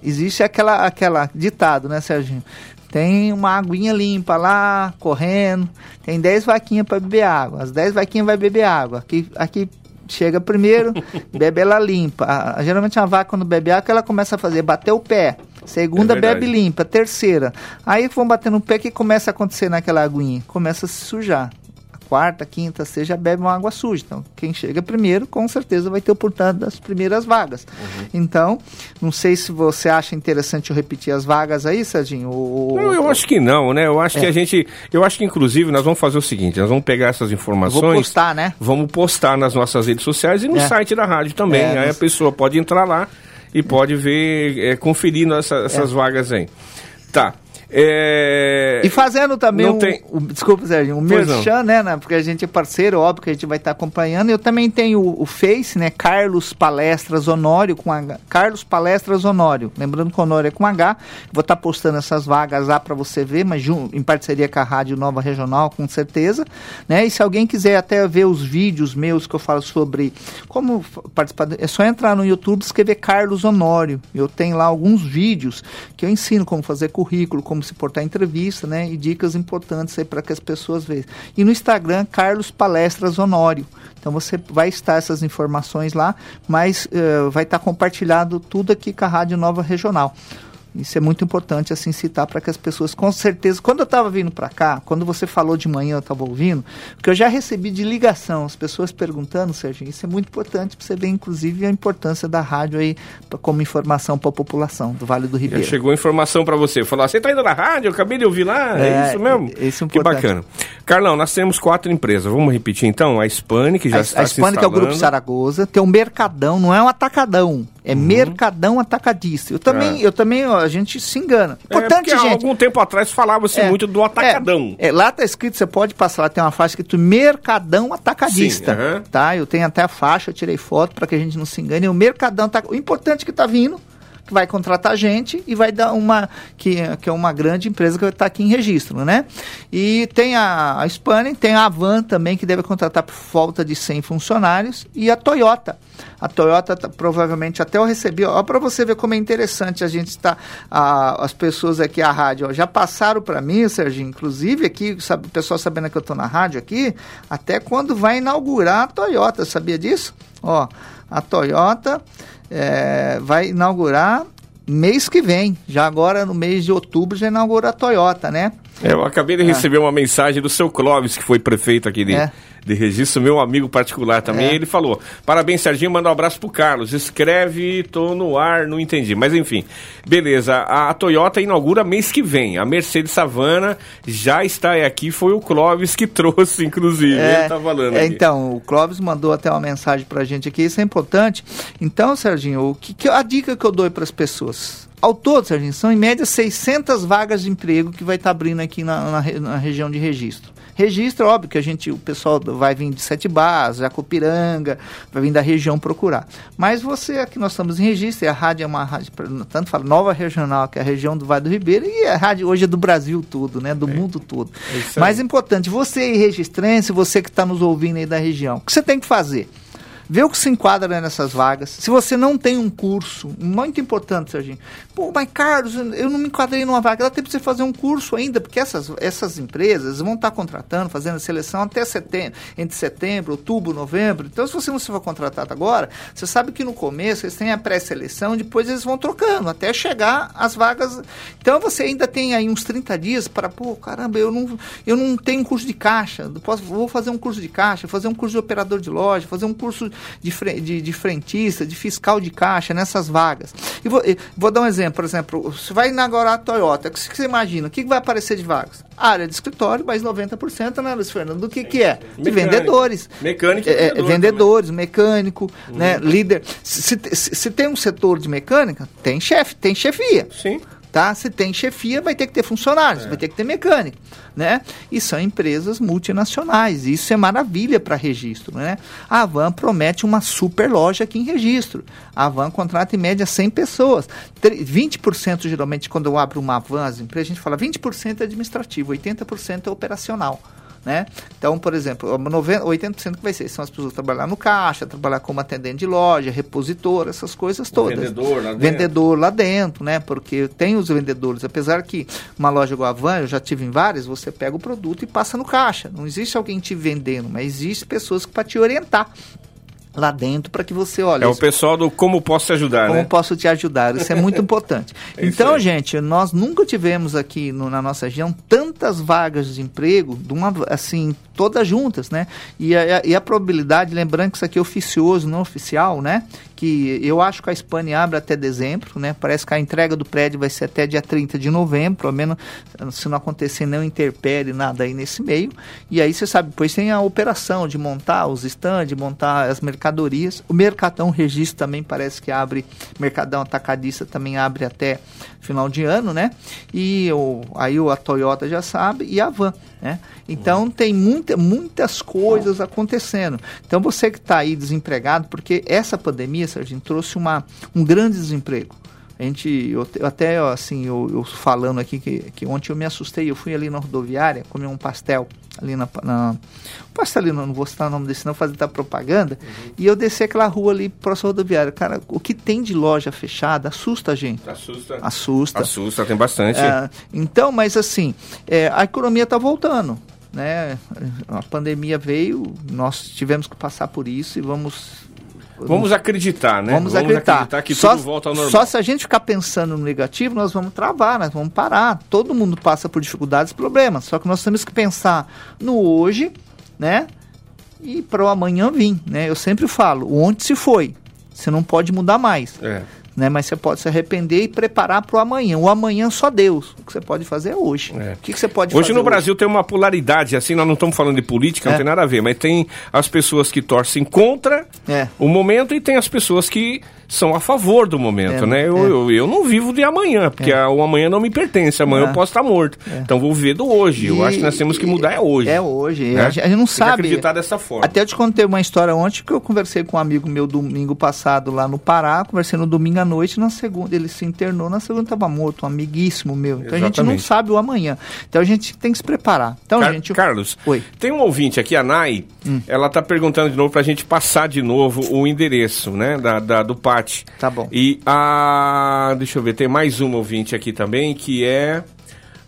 Existe aquela, aquela ditado, né, Serginho? Tem uma aguinha limpa lá, correndo. Tem 10 vaquinhas para beber água. As 10 vaquinhas vai beber água. Aqui, aqui chega primeiro, bebe ela limpa. A, geralmente a vaca quando bebe água ela começa a fazer bater o pé. Segunda é bebe limpa, terceira. Aí vão bater no pé que começa a acontecer naquela aguinha, começa a se sujar quarta, quinta, seja bebe uma água suja. Então, quem chega primeiro, com certeza vai ter oportunidade das primeiras vagas. Uhum. Então, não sei se você acha interessante eu repetir as vagas aí, Serginho. Ou... Não, eu acho que não, né? Eu acho é. que a gente, eu acho que inclusive nós vamos fazer o seguinte, nós vamos pegar essas informações, Vou postar, né? Vamos postar nas nossas redes sociais e no é. site da rádio também. É, aí mas... a pessoa pode entrar lá e pode ver, é, conferir essa, essas é. vagas aí. Tá. É... E fazendo também um, tem... um, desculpa, Sérgio, um merchan, né, né, Porque a gente é parceiro, óbvio que a gente vai estar acompanhando. Eu também tenho o, o Face, né? Carlos Palestras Honório com H. Carlos Palestras Honório. Lembrando que o Honório é com H. Vou estar postando essas vagas lá para você ver, mas em parceria com a Rádio Nova Regional, com certeza. Né? E se alguém quiser até ver os vídeos meus que eu falo sobre como participar, é só entrar no YouTube e escrever Carlos Honório. Eu tenho lá alguns vídeos que eu ensino como fazer currículo, como se portar em entrevista, né? E dicas importantes aí para que as pessoas vejam. E no Instagram, Carlos Palestras Honório. Então você vai estar essas informações lá, mas uh, vai estar compartilhado tudo aqui com a Rádio Nova Regional. Isso é muito importante assim citar para que as pessoas, com certeza, quando eu estava vindo para cá, quando você falou de manhã, eu estava ouvindo, porque eu já recebi de ligação, as pessoas perguntando, Serginho, isso é muito importante para você ver, inclusive, a importância da rádio aí pra, como informação para a população do Vale do Ribeiro. Já chegou informação para você, falou, você está indo na rádio, eu acabei de ouvir lá, é, é isso mesmo? Isso é importante. Que bacana. Carlão, nós temos quatro empresas, vamos repetir então, a Spani, que já a, está A Spani, que é o Grupo Saragoza, tem o Mercadão, não é um atacadão, é uhum. Mercadão Atacadista. Eu também, é. eu também, ó, a gente se engana. É, Importante, é, gente. Há algum tempo atrás falava-se é, muito do Atacadão. É, é, lá tá escrito, você pode passar lá, tem uma faixa escrito Mercadão Atacadista. Sim, uhum. Tá? Eu tenho até a faixa, eu tirei foto para que a gente não se engane. O Mercadão O importante é que tá vindo que vai contratar a gente e vai dar uma que, que é uma grande empresa que estar aqui em registro, né? E tem a, a tem a Avan também que deve contratar por volta de 100 funcionários e a Toyota. A Toyota tá, provavelmente até eu recebi, ó, para você ver como é interessante a gente está as pessoas aqui a rádio, ó, já passaram para mim, Serginho, inclusive aqui, sabe, o pessoal sabendo que eu estou na rádio aqui, até quando vai inaugurar a Toyota, sabia disso? Ó, a Toyota é, vai inaugurar mês que vem. Já agora, no mês de outubro, já inaugura a Toyota, né? É, eu acabei de é. receber uma mensagem do seu Clóvis, que foi prefeito aqui de, é de registro, meu amigo particular também, é. ele falou: parabéns, Serginho, manda um abraço pro Carlos. Escreve, tô no ar, não entendi. Mas enfim, beleza. A, a Toyota inaugura mês que vem. A Mercedes Savana já está aqui, foi o Clóvis que trouxe, inclusive. É, ele tá falando. É, então, o Clóvis mandou até uma mensagem pra gente aqui, isso é importante. Então, Serginho, o que, que a dica que eu dou para as pessoas? Ao todo, Serginho, são em média 600 vagas de emprego que vai estar tá abrindo aqui na, na, na região de registro. Registro, óbvio que a gente, o pessoal vai vir de Sete Barras, Jacopiranga, vai vir da região procurar. Mas você, aqui nós estamos em registro, e a rádio é uma rádio, tanto fala, nova regional, que é a região do Vale do Ribeiro, e a rádio hoje é do Brasil todo, né? Do é. mundo todo. É Mais importante, você aí, registrense, você que está nos ouvindo aí da região, o que você tem que fazer? Vê o que se enquadra nessas vagas. Se você não tem um curso, muito importante, Serginho. Pô, mas Carlos, eu não me enquadrei numa vaga. Dá tempo de você fazer um curso ainda, porque essas, essas empresas vão estar contratando, fazendo a seleção até setembro, entre setembro, outubro, novembro. Então, se você não se for contratado agora, você sabe que no começo eles têm a pré-seleção, depois eles vão trocando, até chegar às vagas. Então, você ainda tem aí uns 30 dias para, pô, caramba, eu não, eu não tenho curso de caixa, posso, vou fazer um curso de caixa, fazer um curso de operador de loja, fazer um curso de, de, de frentista, de fiscal de caixa nessas vagas. E vou, vou dar um exemplo, por exemplo, você vai inaugurar a Toyota, o que você imagina? O que vai aparecer de vagas? Área de escritório, mais 90%, né, Luiz Fernando? Do que, que é? De vendedores. Mecânico e é, é vendedores, mecânico, uhum. né, líder. Se, se, se, tem um setor de mecânica, tem chefe, tem chefia. Sim tá? Se tem chefia, vai ter que ter funcionários, é. vai ter que ter mecânico, né? E são empresas multinacionais, isso é maravilha para registro, né? A Van promete uma super loja aqui em registro. A Van contrata em média 100 pessoas. 20% geralmente quando eu abro uma Van, as empresas, a gente fala 20% é administrativo, 80% é operacional. Né? Então, por exemplo, 90, 80% que vai ser são as pessoas trabalhar no caixa, trabalhar como atendente de loja, repositor, essas coisas todas. O vendedor lá dentro. Vendedor lá dentro, né? Porque tem os vendedores, apesar que uma loja igual a Van, eu já tive em várias, você pega o produto e passa no caixa. Não existe alguém te vendendo, mas existe pessoas para te orientar lá dentro para que você olhe. É o pessoal do como posso te ajudar, como né? posso te ajudar. Isso é muito importante. É então, gente, nós nunca tivemos aqui no- na nossa região tantas vagas de emprego, de uma, assim, todas juntas, né? E a, e a probabilidade, lembrando que isso aqui é oficioso, não oficial, né? Que eu acho que a Espanha abre até dezembro, né? Parece que a entrega do prédio vai ser até dia 30 de novembro, pelo menos se não acontecer, não interpere nada aí nesse meio. E aí você sabe, depois tem a operação de montar os stands, montar as mercadorias. O Mercadão Registro também parece que abre, Mercadão Atacadista também abre até final de ano, né? E o, aí a Toyota já sabe e a Van, né? Então tem muita, muitas coisas acontecendo. Então você que está aí desempregado, porque essa pandemia, Serginho, trouxe uma, um grande desemprego. A gente, eu, até, assim, eu, eu falando aqui que, que ontem eu me assustei, eu fui ali na rodoviária, comi um pastel ali na, na pastel ali, não, não vou citar o nome desse não, fazer da propaganda, e eu desci aquela rua ali próxima à rodoviária. Cara, o que tem de loja fechada assusta a gente. Assusta. Assusta. Assusta, tem bastante. É, então, mas assim, é, a economia está voltando. Né? A pandemia veio, nós tivemos que passar por isso e vamos. Vamos acreditar, né? Vamos, acreditar. que só, tudo volta ao normal. só se a gente ficar pensando no negativo, nós vamos travar, nós vamos parar. Todo mundo passa por dificuldades e problemas. Só que nós temos que pensar no hoje, né? E para o amanhã vir, né? Eu sempre falo, o ontem se foi. Você não pode mudar mais. É. Né, mas você pode se arrepender e preparar para o amanhã. O amanhã só Deus. O que você pode fazer é hoje. É. O que, que você pode Hoje fazer no Brasil tem uma polaridade, assim, nós não estamos falando de política, não É. tem nada a ver, mas tem as pessoas que torcem contra É. o momento e tem as pessoas que são a favor do momento, É, né? Eu, é. eu, eu não vivo de amanhã, porque a- o amanhã não me pertence, amanhã É. eu posso estar morto. Então vou viver do hoje. eu E- acho que nós temos que mudar é hoje. É hoje. né? A, gente, a não Tem que sabe. acreditar dessa forma. Até eu te contei uma história ontem que eu conversei com um amigo meu domingo passado lá no Pará, conversei no domingo à noite, na segunda ele se internou, na segunda estava morto, um amiguíssimo meu. Então a gente não Exatamente. sabe o amanhã. Então a gente tem que se preparar. Então, Car- gente. Carlos, Oi. Hum. tem um ouvinte aqui, a Nai, ela tá perguntando de novo pra gente passar de novo o endereço, né, da, da- do PAT. Tá bom. E a, deixa eu ver, tem mais um ouvinte aqui também, que é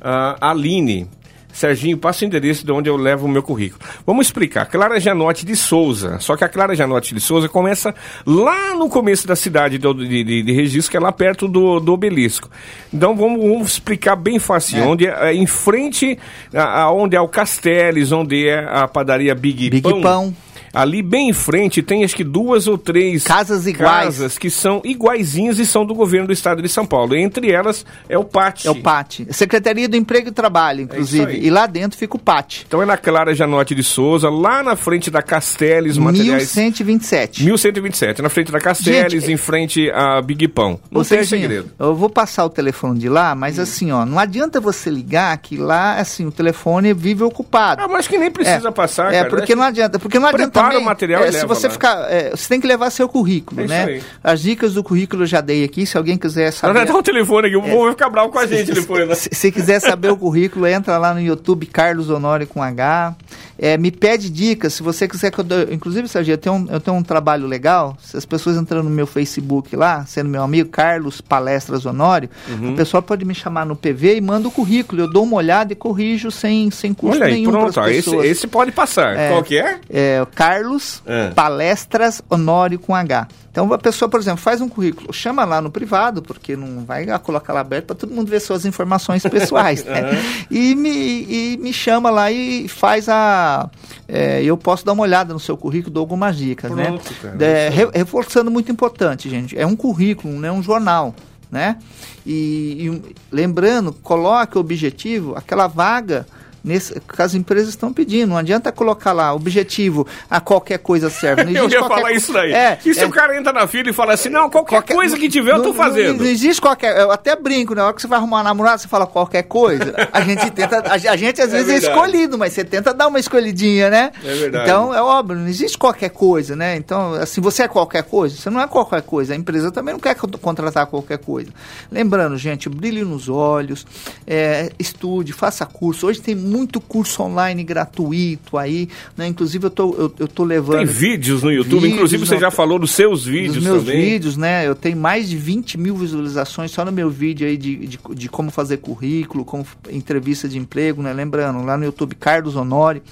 a Aline. Serginho, passa o endereço de onde eu levo o meu currículo. Vamos explicar. Clara Janotti de Souza. Só que a Clara Janotti de Souza começa lá no começo da cidade de, de, de- de Registro, que é lá perto do, do obelisco. Então vamos, vamos explicar bem fácil. É. Onde é, é em frente a, a onde é o Castells, onde é a padaria Big, Big Pão. Ali bem em frente tem acho que duas ou três Casas iguais. casas que são iguaizinhas e são do governo do estado de São Paulo. Entre elas é o PAT. É o PAT. Secretaria do Emprego e Trabalho, É inclusive. aí. e lá dentro fica o PAT. Então é na Clara Janotti de Souza, lá na frente da Castells Materiais. 1127. 1127, na frente da Castells, Gente, em frente a Big Pão. Não tem Serginho, segredo. Eu vou passar o telefone de lá, mas assim, ó, não adianta você ligar que lá, assim, o telefone vive ocupado. Ah, mas que nem precisa é, passar, É, cara. porque não adianta. Porque não adianta Prepara também, o material é, e Se leva você lá. ficar. é, você tem que levar seu currículo, É né? aí. As dicas do currículo eu já dei aqui. Se alguém quiser Não, saber. dá o telefone aqui, o povo vai ficar bravo com a gente depois, né? Se, se quiser saber o currículo, entra lá no YouTube Carlos Honório com H. É, me pede dicas, se você quiser que eu dou. Inclusive, Sergio, eu tenho, um, eu tenho um trabalho legal. Se as pessoas entrando no meu Facebook lá, sendo meu amigo Carlos Palestras Honório, Uhum. o pessoal pode me chamar no PV e manda o currículo. Eu dou uma olhada e corrijo sem, sem custo Olha aí, nenhum pronto. ó, esse, esse pode passar. É. Qual que é? É, Carlos É. Palestras Honório com H. Então a pessoa, por exemplo, faz um currículo, chama lá no privado, porque não vai colocar lá aberto para todo mundo ver suas informações pessoais, né? E me, e me chama lá e faz a. é, eu posso dar uma olhada no seu currículo, dou algumas dicas, né? Pronto, cara, É, re- reforçando muito importante, gente. É um currículo, não é um jornal. Né? E, e lembrando, coloque o objetivo, aquela vaga nesse, que as empresas estão pedindo. Não adianta colocar lá objetivo a qualquer coisa serve. Não Eu ia qualquer falar isso daí. É, e se é, o cara entra na fila e fala assim, não, qualquer, coisa que tiver eu tô não- fazendo. Não, existe qualquer. Eu até brinco, na hora que você vai arrumar uma namorada, você fala qualquer coisa. A gente tenta. A, a gente às É vezes é escolhido, mas você tenta dar uma escolhidinha, né? É verdade. Então, é óbvio, não existe qualquer coisa, né? Então, assim, você é qualquer coisa? Você não é qualquer coisa. A empresa também não quer co- contratar qualquer coisa. Lembrando, gente, brilhe nos olhos, é, estude, faça curso. Hoje tem muito curso online gratuito aí, né? Inclusive eu tô, eu, eu tô levando... Tem vídeos no YouTube, vídeos, inclusive você já falou dos seus vídeos dos meus também. vídeos, né? Eu tenho mais de 20 mil visualizações só no meu vídeo aí de, de, de como fazer currículo, como entrevista de emprego, né? Lembrando, lá no YouTube Carlos Honório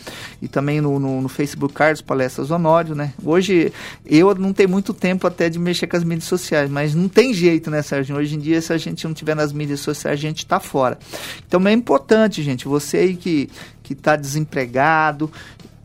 e também no, no, no Facebook Carlos Palestras Honório, né? Hoje eu não tenho muito tempo até de mexer com as mídias sociais, mas não tem jeito, né, Sérgio? Hoje em dia, se a gente não tiver nas mídias sociais, a gente está fora. Então é importante, gente, você aí que que está desempregado,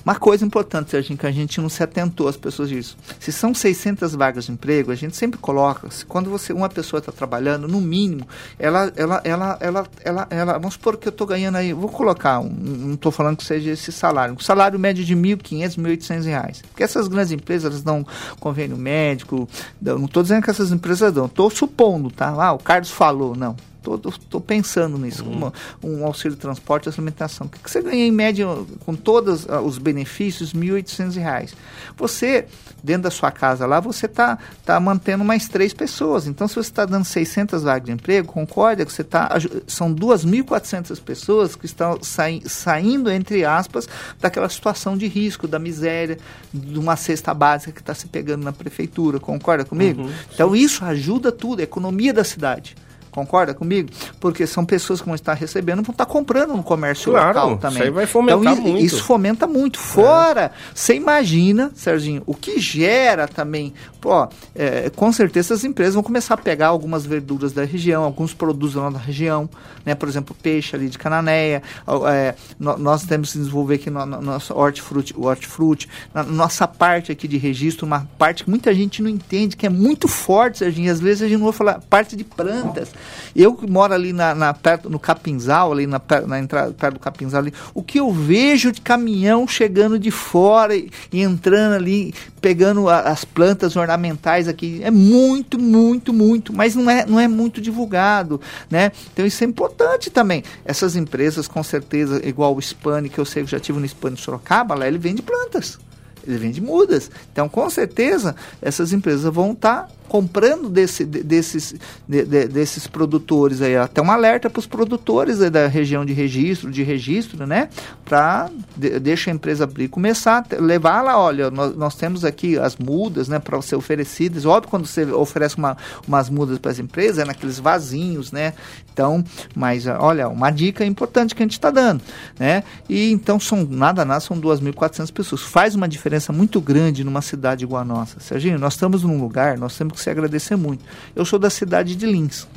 uma coisa importante, Serginho, que a gente não se atentou às pessoas disso. Se são 600 vagas de emprego, a gente sempre coloca, se quando você uma pessoa está trabalhando, no mínimo, ela, ela, ela, ela, ela, ela, vamos supor que eu estou ganhando aí, vou colocar, um, não estou falando que seja esse salário, um salário médio de R$ 1.500, 1.800 reais. Porque essas grandes empresas, elas dão convênio médico, não estou dizendo que essas empresas dão, estou supondo, tá? Ah, o Carlos falou, não. Estou pensando nisso, uhum. um auxílio de transporte e alimentação. O que, que você ganha em média com todos uh, os benefícios? R$ 1.800. Você, dentro da sua casa lá, você está tá mantendo mais três pessoas. Então, se você está dando 600 vagas de emprego, concorde que você tá, são 2.400 pessoas que estão sai, saindo, entre aspas, daquela situação de risco, da miséria, de uma cesta básica que está se pegando na prefeitura. Concorda comigo? Uhum, então, isso ajuda tudo, a economia da cidade. Concorda comigo? Porque são pessoas que vão estar recebendo, vão estar comprando no comércio claro, local também. Isso aí vai fomentar então, muito. Isso fomenta muito. Fora, é. você imagina, Serginho, o que gera também. Pô, é, com certeza as empresas vão começar a pegar algumas verduras da região, alguns produtos da região, né? Por exemplo, peixe ali de cananéia. É, nós temos que desenvolver aqui no, no nosso hortifruti, hortifruti, na nossa parte aqui de registro, uma parte que muita gente não entende, que é muito forte, Serginho. Às vezes a gente não vai falar parte de plantas. Eu que moro ali na, na, perto, no Capinzal, ali na, na entrada, perto do Capinzal, ali, o que eu vejo de caminhão chegando de fora e, e entrando ali, pegando a, as plantas ornamentais aqui, é muito, muito, muito, mas não é, não é muito divulgado, né? Então isso é importante também. Essas empresas, com certeza, igual o Spani, que eu sei que já tive no Spani Sorocaba, lá ele vende plantas ele vende mudas. Então, com certeza, essas empresas vão estar tá comprando desse, desses, de, de, desses produtores aí, até um alerta para os produtores da região de registro, de registro, né? Para de, deixa a empresa abrir, começar a levar lá, olha, nós, nós temos aqui as mudas, né, para ser oferecidas. Óbvio quando você oferece uma, umas mudas para as empresas, é naqueles vasinhos, né? Então, mas olha, uma dica importante que a gente está dando, né? E então são nada nada são 2.400 pessoas. Faz uma diferença muito grande numa cidade igual a nossa. Serginho, nós estamos num lugar, nós temos que se agradecer muito. Eu sou da cidade de Lins,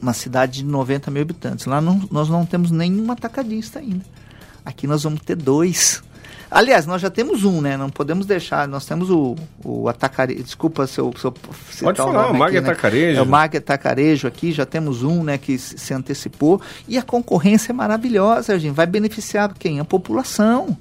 uma cidade de 90 mil habitantes. Lá não, nós não temos nenhum atacadista ainda. Aqui nós vamos ter dois. Aliás, nós já temos um, né? Não podemos deixar. Nós temos o, o Atacarejo. Desculpa se eu, se eu Pode falar, o Mag aqui, Atacarejo. Né? É o Mag Atacarejo aqui, já temos um, né? Que se antecipou. E a concorrência é maravilhosa, gente. Vai beneficiar quem? A população.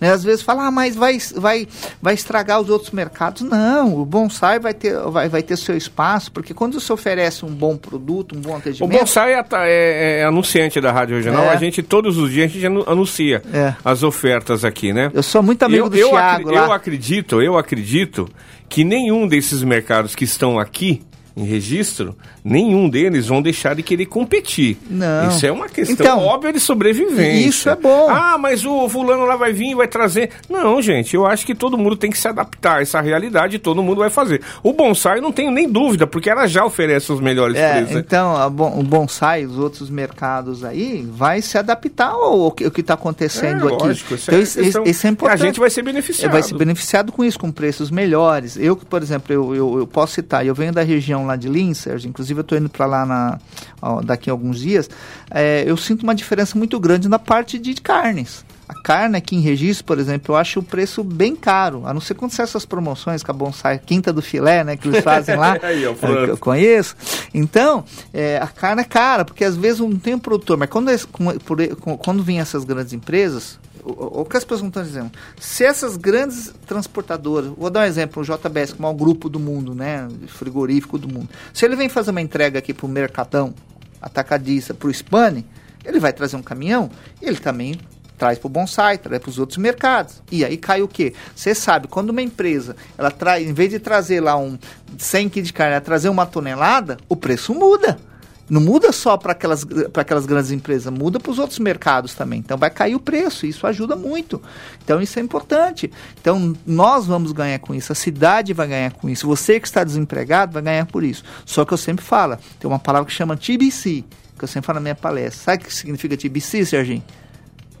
Né? Às vezes fala, ah, mas vai, vai, vai estragar os outros mercados. Não, o bonsai vai ter, vai, vai ter seu espaço, porque quando você oferece um bom produto, um bom atendimento... O bonsai é, é, é anunciante da Rádio Regional, é. a gente todos os dias a gente anuncia é. as ofertas aqui, né? Eu sou muito amigo eu, do eu Thiago Eu acredito, eu acredito que nenhum desses mercados que estão aqui em registro, nenhum deles vão deixar de querer competir. Não. Isso é uma questão então, óbvia de sobrevivência. Isso é bom. Ah, mas o fulano lá vai vir e vai trazer. Não, gente, eu acho que todo mundo tem que se adaptar a essa realidade e todo mundo vai fazer. O bonsai não tenho nem dúvida, porque ela já oferece os melhores é, preços. Né? Então, bon, o bonsai, os outros mercados aí, vai se adaptar ao, ao que está acontecendo é, aqui. Lógico, isso, então, é, isso, questão, isso é importante. A gente vai ser beneficiado. Vai ser beneficiado com isso, com preços melhores. Eu, por exemplo, eu, eu, eu posso citar, eu venho da região lá de Lins, Sérgio, inclusive eu estou indo para lá na, ó, daqui a alguns dias, é, eu sinto uma diferença muito grande na parte de carnes. A carne aqui em registro, por exemplo, eu acho o preço bem caro. A não ser quando são essas promoções que a Bonsai, Quinta do Filé, né, que eles fazem lá, Aí, é, que eu conheço. Então, é, a carne é cara, porque às vezes não tem um produtor, mas quando, quando vem essas grandes empresas, o, o que as pessoas estão dizendo? Se essas grandes transportadoras, vou dar um exemplo, o JBS, que é o maior grupo do mundo, né, frigorífico do mundo, se ele vem fazer uma entrega aqui para o Mercadão, atacadista, para o Spani, ele vai trazer um caminhão, ele também traz para o bonsai, traz para os outros mercados. E aí cai o quê? Você sabe, quando uma empresa, ela traz, em vez de trazer lá um 100 kg de carne, ela trazer uma tonelada, o preço muda. Não muda só para aquelas, aquelas grandes empresas, muda para os outros mercados também. Então vai cair o preço, isso ajuda muito. Então isso é importante. Então nós vamos ganhar com isso, a cidade vai ganhar com isso, você que está desempregado vai ganhar por isso. Só que eu sempre falo, tem uma palavra que chama TBC, que eu sempre falo na minha palestra. Sabe o que significa TBC, Serginho?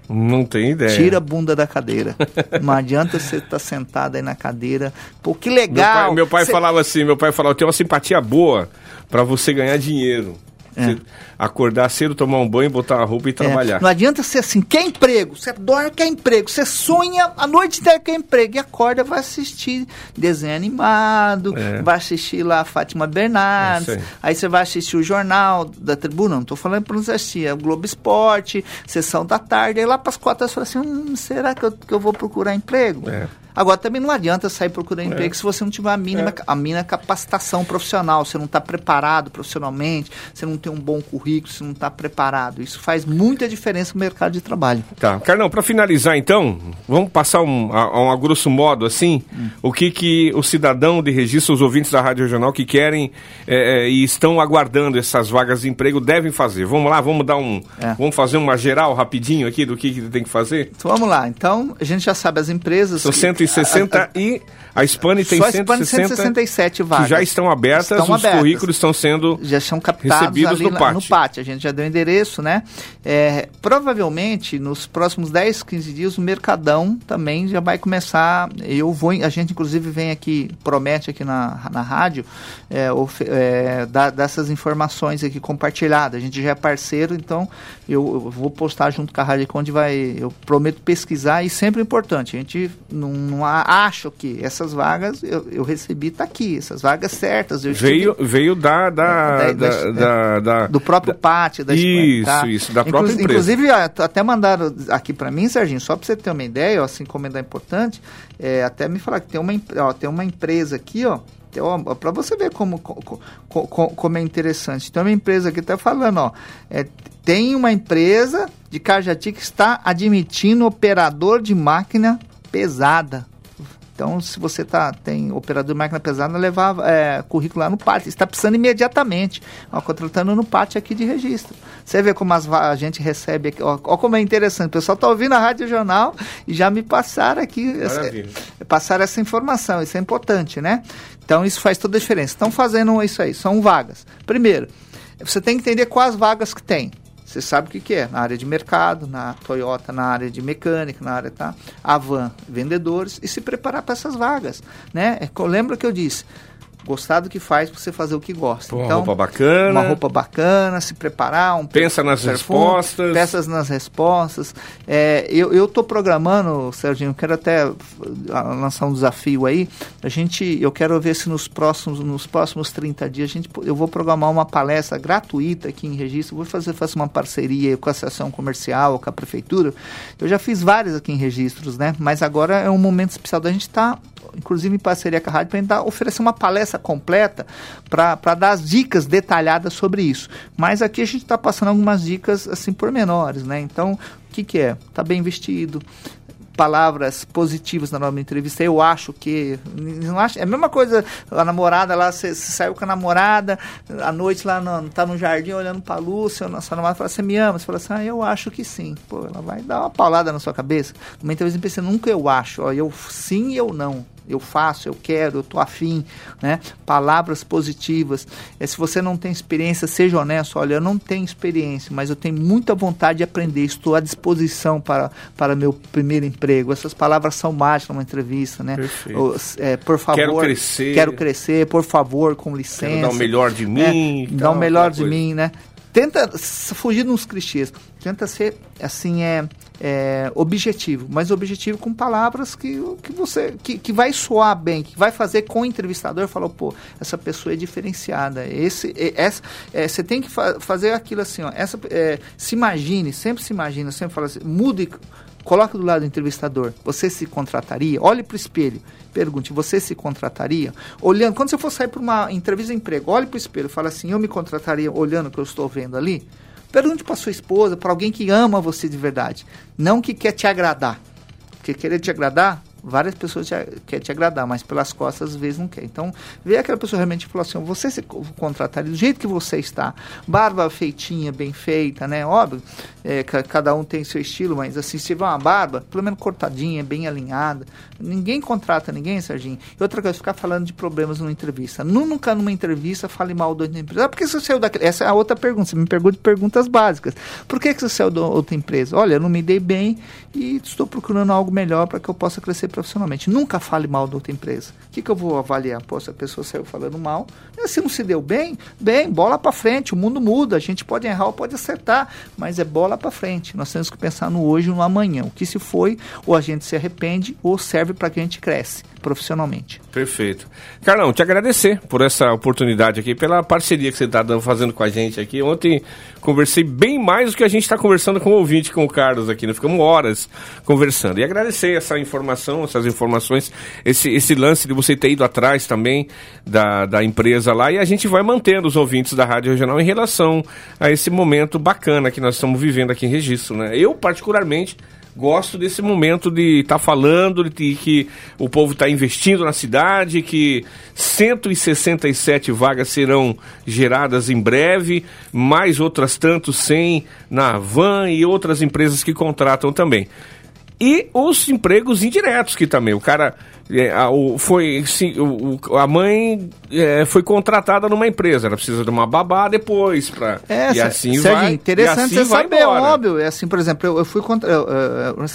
Não tem ideia. Tira a bunda da cadeira. Não adianta você estar tá sentado aí na cadeira. Pô, que legal. Meu pai, meu pai cê... falava assim, meu pai falava, tem uma simpatia boa para você ganhar dinheiro. É. Acordar cedo, tomar um banho, botar a roupa e é. trabalhar. Não adianta ser assim, quer emprego, você dorme, quer emprego, você sonha a noite inteira quer emprego e acorda vai assistir desenho animado, é. vai assistir lá a Fátima Bernardes, aí. aí. você vai assistir o jornal da tribuna, não estou falando para você assistir, é o Globo Esporte, sessão da tarde, aí lá para as quatro você fala assim, hum, será que eu, que eu vou procurar emprego? É. Agora, também não adianta sair procurando é. emprego se você não tiver a mínima, é. a mínima capacitação profissional, você não está preparado profissionalmente, você não tem um bom currículo, você não está preparado. Isso faz muita diferença no mercado de trabalho. Tá. Carlão, para finalizar então, vamos passar um, a, a, grosso modo assim, hum. o que, que o cidadão de registro, os ouvintes da Rádio Regional que querem é, é, e estão aguardando essas vagas de emprego devem fazer. Vamos lá, vamos dar um. É. Vamos fazer uma geral rapidinho aqui do que, que tem que fazer? Então, vamos lá. Então, a gente já sabe as empresas. São que 160 a, a, e a Spani tem Só 160, 167 vagas. Que já estão abertas, estão os abertas. currículos estão sendo já são captados recebidos no, pátio. no pátio. A gente já deu endereço, né? É, provavelmente, nos próximos 10, 15 dias, o Mercadão também já vai começar. Eu vou, a gente inclusive vem aqui, promete aqui na, na rádio, é, é, dar, informações aqui compartilhadas. A gente já é parceiro, então eu, eu vou postar junto com a Rádio onde vai. Eu prometo pesquisar e sempre importante. A gente não, não acha que essas vagas eu, eu recebi tá aqui, essas vagas certas. veio estive, veio da, da, da, da, da, do próprio pátio da Isso, tá? isso, da própria empresa. Inclusive até mandaram aqui para mim, Serginho, só para você ter uma ideia, ó, assim como é importante, é, até me falar que tem uma ó, tem uma empresa aqui, ó para você ver como, como, como, é interessante. Tem uma empresa que está falando, ó, é, tem uma empresa de Cajati que está admitindo operador de máquina pesada. Então, se você tá, tem operador de máquina pesada, levar é, currículo lá no pátio. Está precisando imediatamente. Ó, contratando no pátio aqui de registro. Você vê como as, a gente recebe aqui. Ó, ó, como é interessante. O pessoal está ouvindo a Rádio Jornal e já me passaram aqui. Essa, passaram essa informação. Isso é importante, né? Então, isso faz toda a diferença. Estão fazendo isso aí. São vagas. Primeiro, você tem que entender quais vagas que tem. Você sabe o que, que é, na área de mercado, na Toyota, na área de mecânica, na área, tá? Avan, vendedores, e se preparar para essas vagas, né? É, lembra que eu disse, gostar do que faz para você fazer o que gosta. Pô, então, uma roupa bacana. Uma roupa bacana, se preparar. Um Pensa nas perfume, respostas. Peças nas respostas. É, eu estou programando, Serginho, quero até lançar um desafio aí. A gente, eu quero ver se nos próximos, nos próximos 30 dias a gente, eu vou programar uma palestra gratuita aqui em registro. Vou fazer, fazer uma parceria com a Associação Comercial, com a Prefeitura. Eu já fiz várias aqui em registros, né? Mas agora é um momento especial da gente estar, tá, inclusive em parceria com a rádio, para oferecer uma palestra completa para dar as dicas detalhadas sobre isso. Mas aqui a gente está passando algumas dicas assim pormenores, né? Então, o que, que é? Está bem vestido, palavras positivas na nova entrevista. Eu acho que. Não acho, é a mesma coisa, a namorada lá, você saiu com a namorada, à noite lá no, tá no jardim olhando pra Lúcia, a sua namorada fala, você me ama? Você fala assim, ah, eu acho que sim. Pô, ela vai dar uma paulada na sua cabeça. Numa entrevista, pensa, nunca eu acho, ó, eu sim e eu não eu faço, eu quero, eu tô afim, né? Palavras positivas. É, se você não tem experiência, seja honesto. Olha, eu não tenho experiência, mas eu tenho muita vontade de aprender. Estou à disposição para, para meu primeiro emprego. Essas palavras são mágicas numa entrevista, né? Perfeito. É, por favor. Quero crescer. Quero crescer, por favor, com licença. Quero dar o melhor de né? mim. Dar o melhor de coisa. mim, né? Tenta fugir dos clichês. Tenta ser, assim, é é, objetivo, mas objetivo com palavras que, que você que, que vai soar bem, que vai fazer com o entrevistador falar, pô, essa pessoa é diferenciada. Esse, essa, é, você tem que fa fazer aquilo assim, ó, essa, é, se imagine, sempre se imagina, sempre fala assim, mude, coloque do lado do entrevistador. Você se contrataria? Olhe para o espelho, pergunte, você se contrataria? Olhando, quando você for sair para uma entrevista de emprego, olhe para o espelho, fala assim, eu me contrataria olhando o que eu estou vendo ali? Pergunte para sua esposa, para alguém que ama você de verdade, não que quer te agradar. Porque querer te agradar Várias pessoas te, querem te agradar, mas pelas costas às vezes não quer. Então, vê aquela pessoa realmente falou assim: você se contratar do jeito que você está, barba feitinha, bem feita, né? Óbvio, é, cada um tem seu estilo, mas assim, se tiver uma barba, pelo menos cortadinha, bem alinhada. Ninguém contrata ninguém, Serginho. E outra coisa, ficar falando de problemas numa entrevista. Nunca numa entrevista fale mal da empresa. Ah, por que você saiu daquele? Essa é a outra pergunta. Você me pergunta perguntas básicas. Por que, que você saiu da outra empresa? Olha, eu não me dei bem e estou procurando algo melhor para que eu possa crescer profissionalmente. Nunca fale mal da outra empresa. O que, que eu vou avaliar? Pô, se a pessoa saiu falando mal, se não se deu bem, bem, bola para frente. O mundo muda. A gente pode errar ou pode acertar, mas é bola para frente. Nós temos que pensar no hoje e no amanhã. O que se foi, ou a gente se arrepende, ou serve para que a gente cresce profissionalmente. Perfeito. Carlão, te agradecer por essa oportunidade aqui, pela parceria que você está fazendo com a gente aqui. Ontem conversei bem mais do que a gente está conversando com o ouvinte, com o Carlos aqui. Nós né? ficamos horas conversando. E agradecer essa informação, essas informações, esse, esse lance de você ter ido atrás também da, da empresa lá. E a gente vai mantendo os ouvintes da Rádio Regional em relação a esse momento bacana que nós estamos vivendo aqui em Registro. Né? Eu, particularmente, gosto desse momento de estar tá falando, de que o povo está investindo na cidade, que 167 vagas serão geradas em breve, mais outras tantos 100 na Van e outras empresas que contratam também. E os empregos indiretos que também, o cara é, a, o, foi, sim, o, a mãe é, foi contratada numa empresa, ela precisa de uma babá depois. Pra, é, e assim Sérgio, vai. interessante assim você saber, embora. óbvio. É assim, por exemplo, eu, eu fui contra. Eu, eu,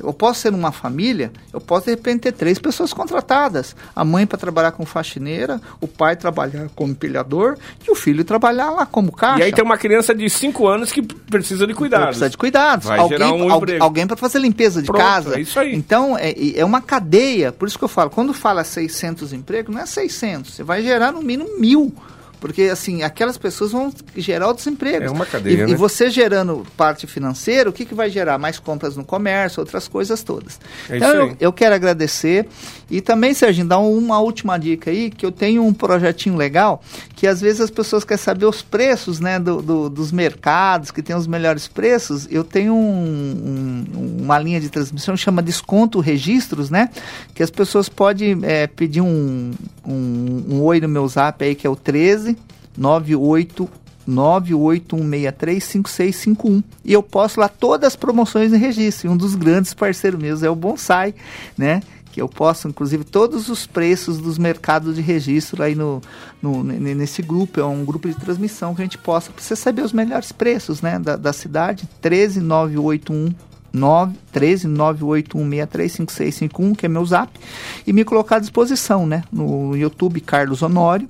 eu, posso ser numa família, eu posso de repente ter três pessoas contratadas: a mãe para trabalhar como faxineira, o pai trabalhar como empilhador e o filho trabalhar lá como caixa. E aí tem uma criança de 5 anos que precisa de cuidados. Precisa de cuidados. Vai alguém, gerar um alguém para fazer limpeza de Pronto, casa. É isso aí. Então, é, é uma cadeia por isso que eu falo, quando fala 600 empregos, não é 600, você vai gerar no mínimo mil. Porque, assim, aquelas pessoas vão gerar o desemprego. É uma cadeia, e, né? e você gerando parte financeira, o que, que vai gerar? Mais compras no comércio, outras coisas todas. É então, isso eu, aí. eu quero agradecer. E também, Serginho, dar uma última dica aí, que eu tenho um projetinho legal, que às vezes as pessoas querem saber os preços, né, do, do dos mercados, que tem os melhores preços. Eu tenho um, um, uma linha de transmissão que chama Desconto Registros, né, que as pessoas podem é, pedir um, um, um oi no meu zap aí, que é o 13 98 981635651. E eu posto lá todas as promoções em registro. E um dos grandes parceiros meus é o Bonsai, né? Que eu posto, inclusive, todos os preços dos mercados de registro aí no, no nesse grupo. É um grupo de transmissão que a gente posta para você saber os melhores preços, né? Da, da cidade. 13981 981635651, que é meu zap, e me colocar à disposição, né? No YouTube Carlos Honório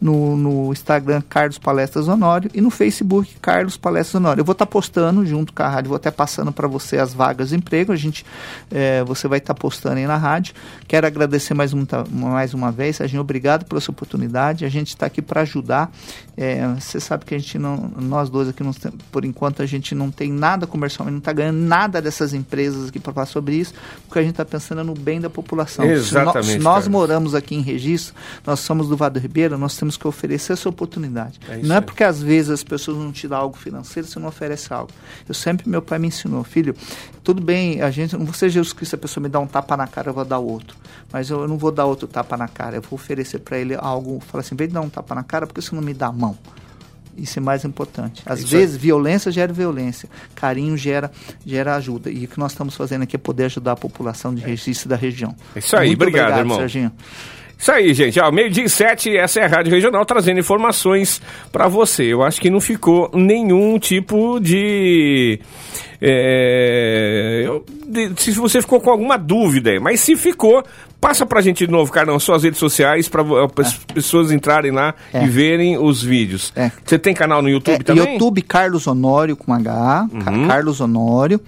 no, no Instagram Carlos Palestras Honório e no Facebook Carlos Palestras Honório. Eu vou estar tá postando junto com a rádio, vou até passando para você as vagas de emprego. A gente, é, você vai estar tá postando aí na rádio. Quero agradecer mais, um, mais uma vez, Serginho, obrigado pela sua oportunidade. A gente está aqui para ajudar. É, você sabe que a gente não, nós dois aqui, não, por enquanto, a gente não tem nada comercial, não está ganhando nada dessas empresas aqui para falar sobre isso, porque a gente está pensando no bem da população. Exatamente. Se, no, se nós moramos aqui em registro, nós somos do Vado Ribeiro, nós temos temos que oferecer essa oportunidade. É não é porque às vezes as pessoas não te dão algo financeiro, você não oferece algo. Eu sempre, meu pai me ensinou, filho, tudo bem, a gente, não vou ser Jesus Cristo, a pessoa me dá um tapa na cara, eu vou dar outro. Mas eu, eu não vou dar outro tapa na cara, eu vou oferecer para ele algo, falar assim, vem de dar um tapa na cara, porque você não me dá a mão? Isso é mais importante. Às Isso vezes, é. violência gera violência, carinho gera, gera ajuda. E o que nós estamos fazendo aqui é poder ajudar a população de registro da região. Isso aí, Muito obrigado, obrigado irmão. Serginho. Isso aí, gente. Ó, meio-dia e sete, essa é a Rádio Regional trazendo informações para você. Eu acho que não ficou nenhum tipo de. É, eu, de, se você ficou com alguma dúvida mas se ficou, passa pra gente de novo, Carlão, suas redes sociais para as é. pessoas entrarem lá É. e verem os vídeos. É. Você tem canal no YouTube É, também? YouTube Carlos Honório com H, Uhum. Carlos Honório.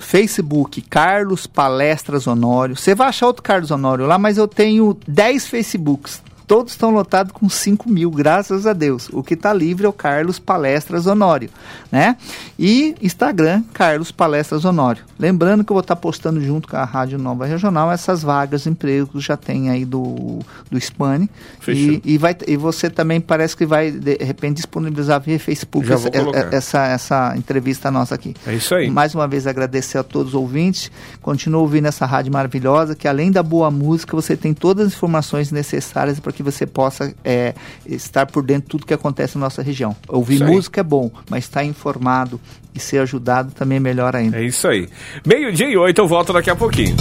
Facebook Carlos Palestras Honório. Você vai achar outro Carlos Honório lá, mas eu tenho 10 Facebooks. Todos estão lotados com 5 mil, graças a Deus. O que está livre é o Carlos Palestras Honório, né? E Instagram, Carlos Palestras Honório. Lembrando que eu vou estar tá postando junto com a Rádio Nova Regional essas vagas de emprego já tem aí do, do Spani. E, e, vai, e você também parece que vai, de repente, disponibilizar via Facebook essa, essa, essa, entrevista nossa aqui. É isso aí. Mais uma vez agradecer a todos os ouvintes. Continua ouvindo essa rádio maravilhosa, que além da boa música, você tem todas as informações necessárias para que você possa é, estar por dentro de tudo que acontece na nossa região. Ouvir música é bom, mas estar informado e ser ajudado também é melhor ainda. É isso aí. Meio-dia e oito, eu volto daqui a pouquinho.